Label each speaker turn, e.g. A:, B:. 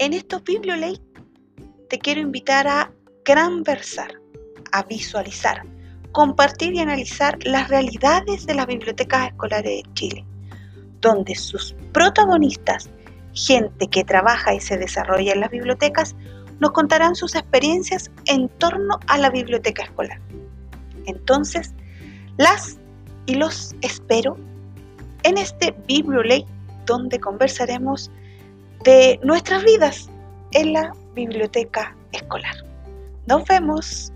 A: En estos Biblioley te quiero invitar a granversar, a visualizar, compartir y analizar las realidades de las bibliotecas escolares de Chile, donde sus protagonistas, gente que trabaja y se desarrolla en las bibliotecas, nos contarán sus experiencias en torno a la biblioteca escolar. Entonces, las y los espero en este Biblioley donde conversaremos de nuestras vidas en la biblioteca escolar. Nos vemos.